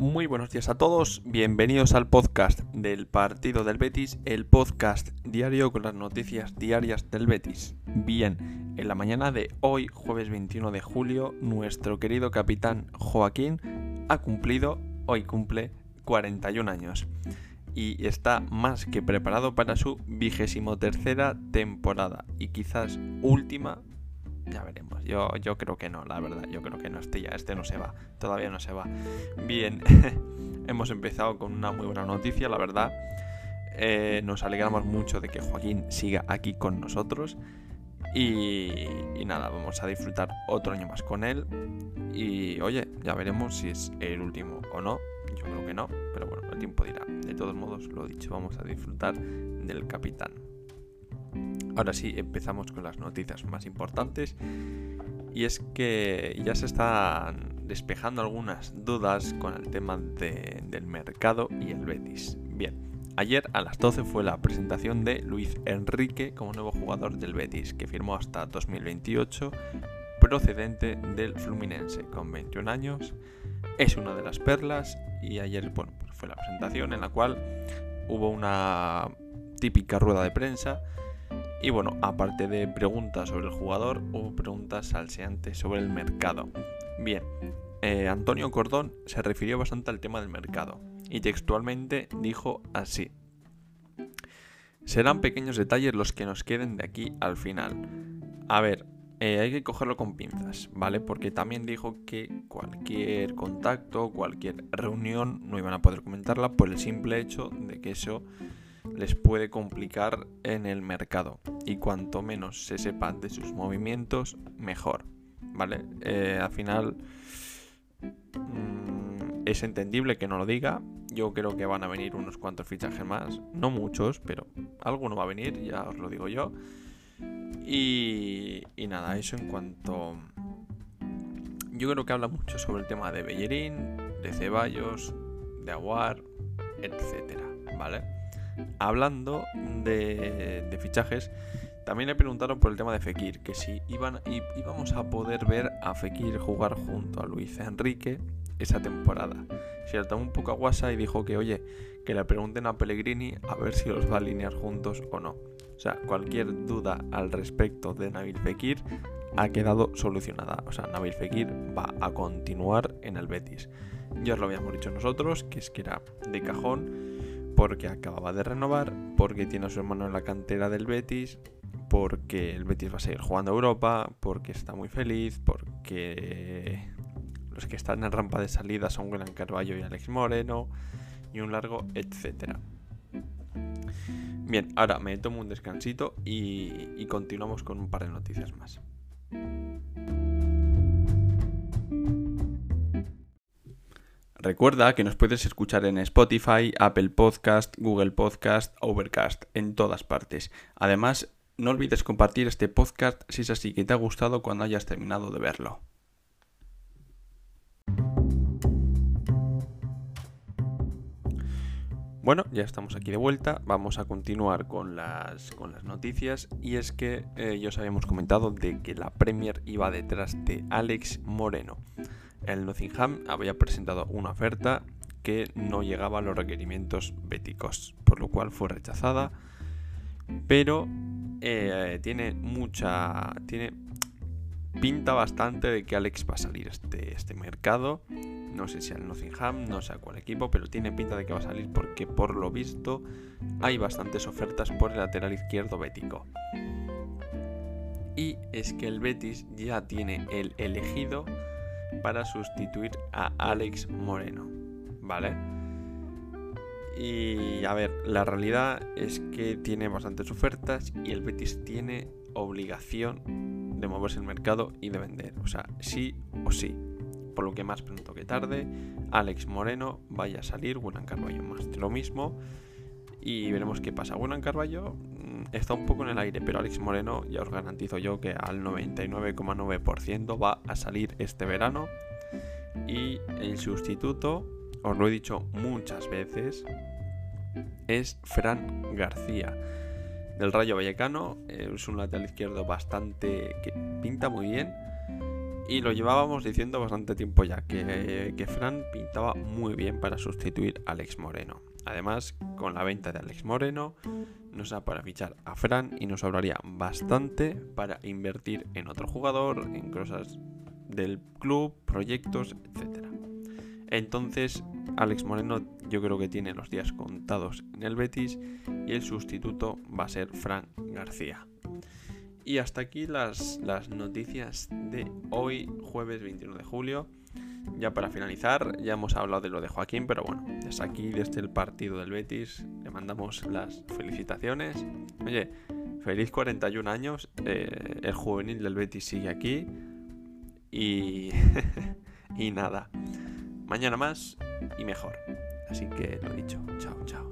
Muy buenos días a todos, bienvenidos al podcast del partido del Betis, el podcast diario con las noticias diarias del Betis. Bien, en la mañana de hoy, jueves 21 de julio, nuestro querido capitán Joaquín ha cumplido, hoy cumple 41 años y está más que preparado para su vigésimo tercera temporada y quizás última ya veremos. Yo, yo creo que no, la verdad. Yo creo que no. Este ya, este no se va. Todavía no se va. Bien, hemos empezado con una muy buena noticia, la verdad. Eh, nos alegramos mucho de que Joaquín siga aquí con nosotros. Y, y, nada, vamos a disfrutar otro año más con él. Y oye, ya veremos si es el último o no. Yo creo que no, pero bueno, el tiempo dirá. De todos modos, lo dicho, vamos a disfrutar del capitán. Ahora sí, empezamos con las noticias más importantes. Y es que ya se están despejando algunas dudas con el tema del mercado y el Betis. Bien, ayer a las 12 fue la presentación de Luis Enrique como nuevo jugador del Betis, que firmó hasta 2028, procedente del Fluminense, con 21 años. Es una de las perlas y ayer bueno, pues fue la presentación en la cual hubo una típica rueda de prensa y bueno, aparte de preguntas sobre el jugador, hubo preguntas salseantes sobre el mercado. Bien, eh, Antonio Cordón se refirió bastante al tema del mercado y textualmente dijo así. Serán pequeños detalles los que nos queden de aquí al final. A ver, eh, hay que cogerlo con pinzas, ¿vale? Porque también dijo que cualquier contacto, cualquier reunión no iban a poder comentarla por el simple hecho de que eso les puede complicar en el mercado y cuanto menos se sepa de sus movimientos, mejor. ¿Vale? Eh, al final mm, es entendible que no lo diga. Yo creo que van a venir unos cuantos fichajes más. No muchos, pero alguno va a venir, ya os lo digo yo. Y, nada, eso en cuanto... Yo creo que habla mucho sobre el tema de Bellerín, de Ceballos, de Aguar, etcétera, ¿vale? Hablando de, fichajes, también le preguntaron por el tema de Fekir, que si iban, íbamos a poder ver a Fekir jugar junto a Luis Enrique esa temporada. Se le un poco a y dijo que, oye, que le pregunten a Pellegrini a ver si los va a alinear juntos o no. O sea, cualquier duda al respecto de Nabil Fekir ha quedado solucionada. O sea, Nabil Fekir va a continuar en el Betis. Ya os lo habíamos dicho nosotros, que es que era de cajón porque acababa de renovar, porque tiene a su hermano en la cantera del Betis, porque el Betis va a seguir jugando a Europa, porque está muy feliz, porque los que están en rampa de salida son William Carballo y Alex Moreno, y un largo etcétera. Bien, ahora me tomo un descansito y continuamos con un par de noticias más. Recuerda que nos puedes escuchar en Spotify, Apple Podcast, Google Podcast, Overcast, en todas partes. Además, no olvides compartir este podcast si es así que te ha gustado cuando hayas terminado de verlo. Bueno, ya estamos aquí de vuelta, vamos a continuar con las, con las noticias y es que eh, ya os habíamos comentado de que la Premier iba detrás de Alex Moreno el Nottingham había presentado una oferta que no llegaba a los requerimientos béticos, por lo cual fue rechazada. Pero eh, tiene mucha. tiene. pinta bastante de que Alex va a salir este, este mercado. No sé si al Nottingham, no sé a cuál equipo, pero tiene pinta de que va a salir porque por lo visto hay bastantes ofertas por el lateral izquierdo bético. Y es que el Betis ya tiene el elegido para sustituir a Alex Moreno, ¿vale? Y a ver, la realidad es que tiene bastantes ofertas y el Betis tiene obligación de moverse el mercado y de vender. O sea, sí o sí. Por lo que más pronto que tarde, Alex Moreno vaya a salir, William Carballo más de lo mismo. Y veremos qué pasa. William Carballo está un poco en el aire, pero Alex Moreno ya os garantizo yo que al 99,9% va a salir este verano. Y el sustituto, os lo he dicho muchas veces, es Fran García. Del Rayo Vallecano, es un lateral izquierdo bastante que pinta muy bien. Y lo llevábamos diciendo bastante tiempo ya, que, que Fran pintaba muy bien para sustituir a Alex Moreno. Además, con la venta de Alex Moreno, nos da para fichar a Fran y nos sobraría bastante para invertir en otro jugador, en cosas del club, proyectos, etc. Entonces, Alex Moreno yo creo que tiene los días contados en el Betis y el sustituto va a ser Fran García. Y hasta aquí las, las noticias de hoy, jueves 21 de julio. Ya para finalizar, ya hemos hablado de lo de Joaquín, pero bueno, desde aquí, desde el partido del Betis, mandamos las felicitaciones. Oye, feliz 41 años, eh, el juvenil del Betis sigue aquí. Y, y nada, mañana más y mejor. Así que lo dicho, chao, chao.